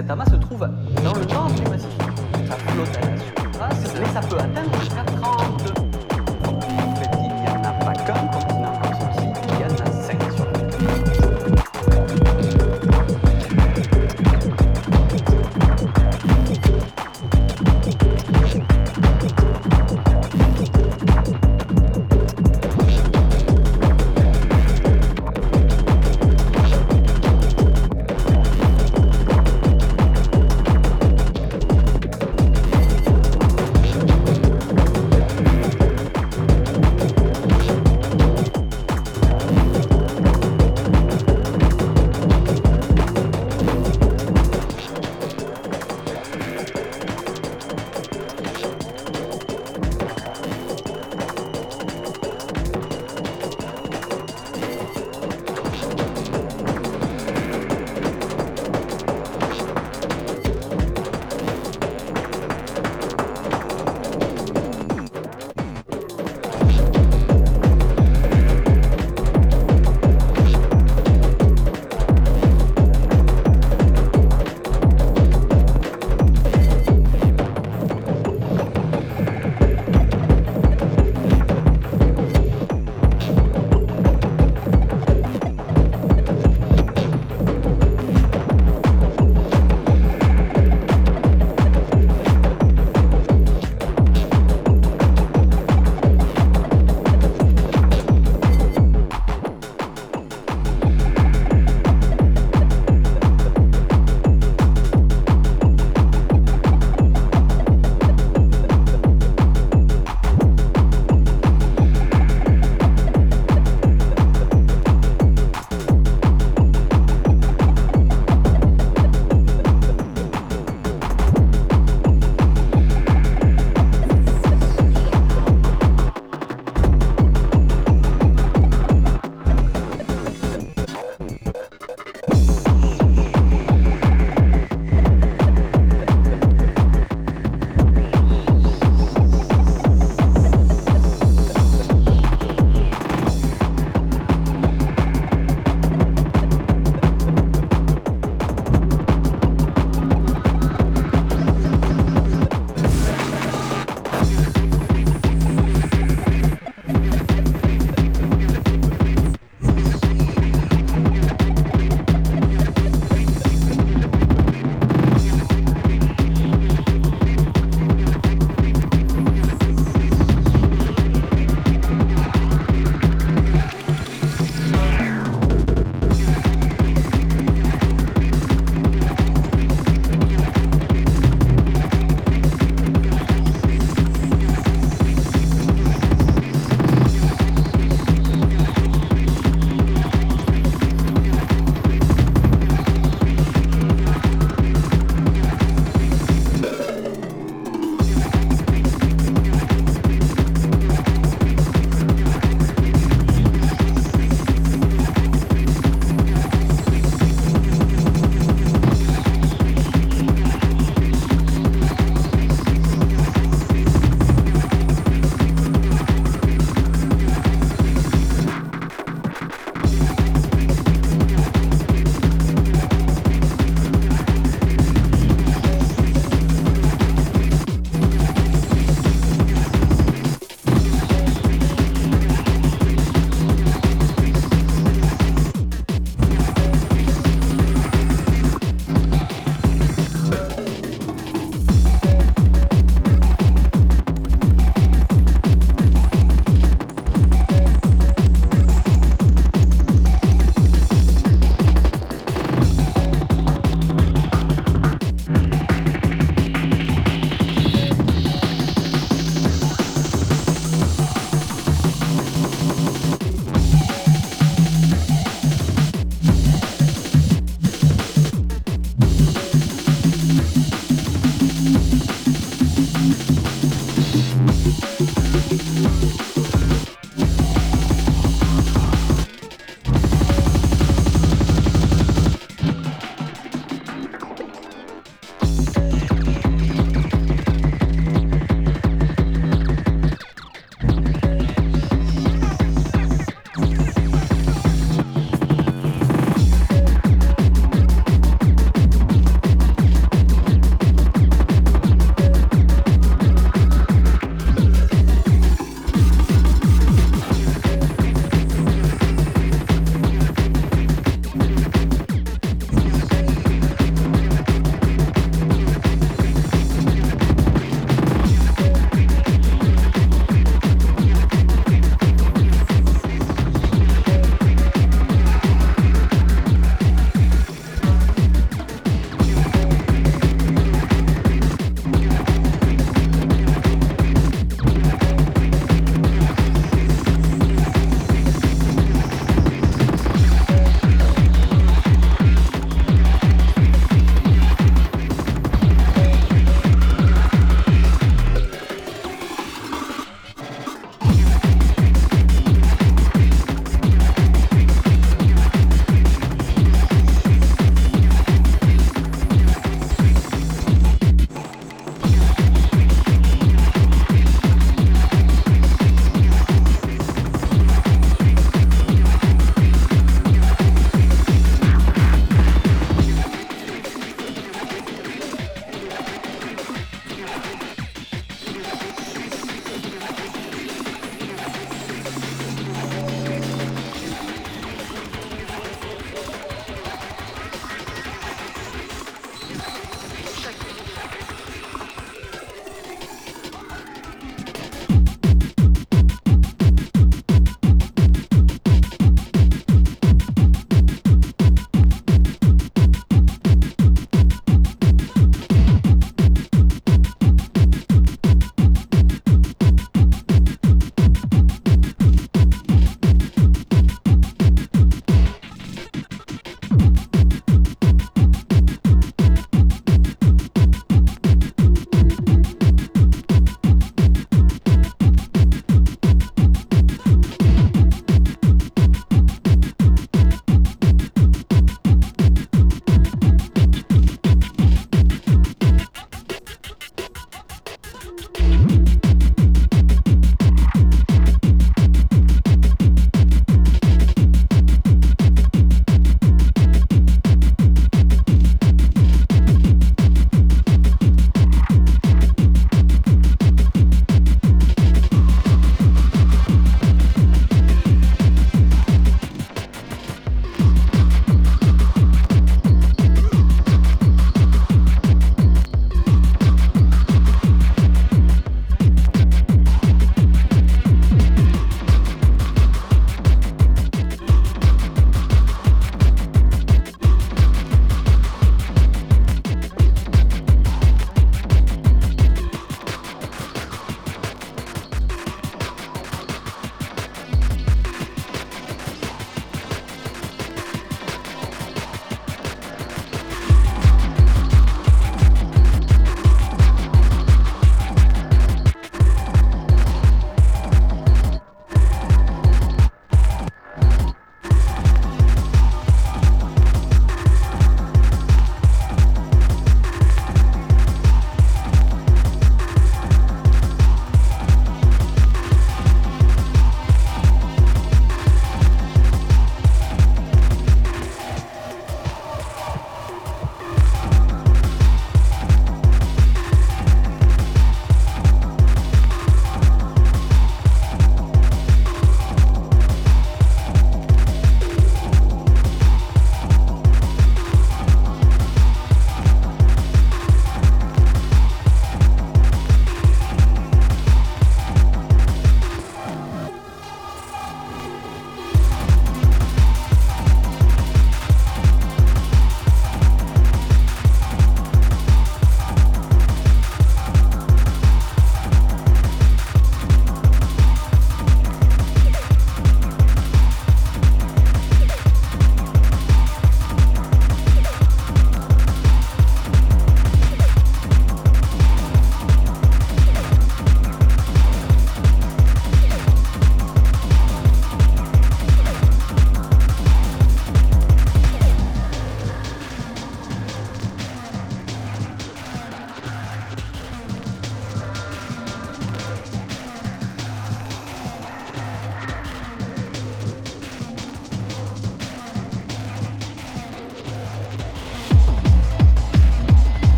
Cet amas se trouve dans le nord du Pacifique.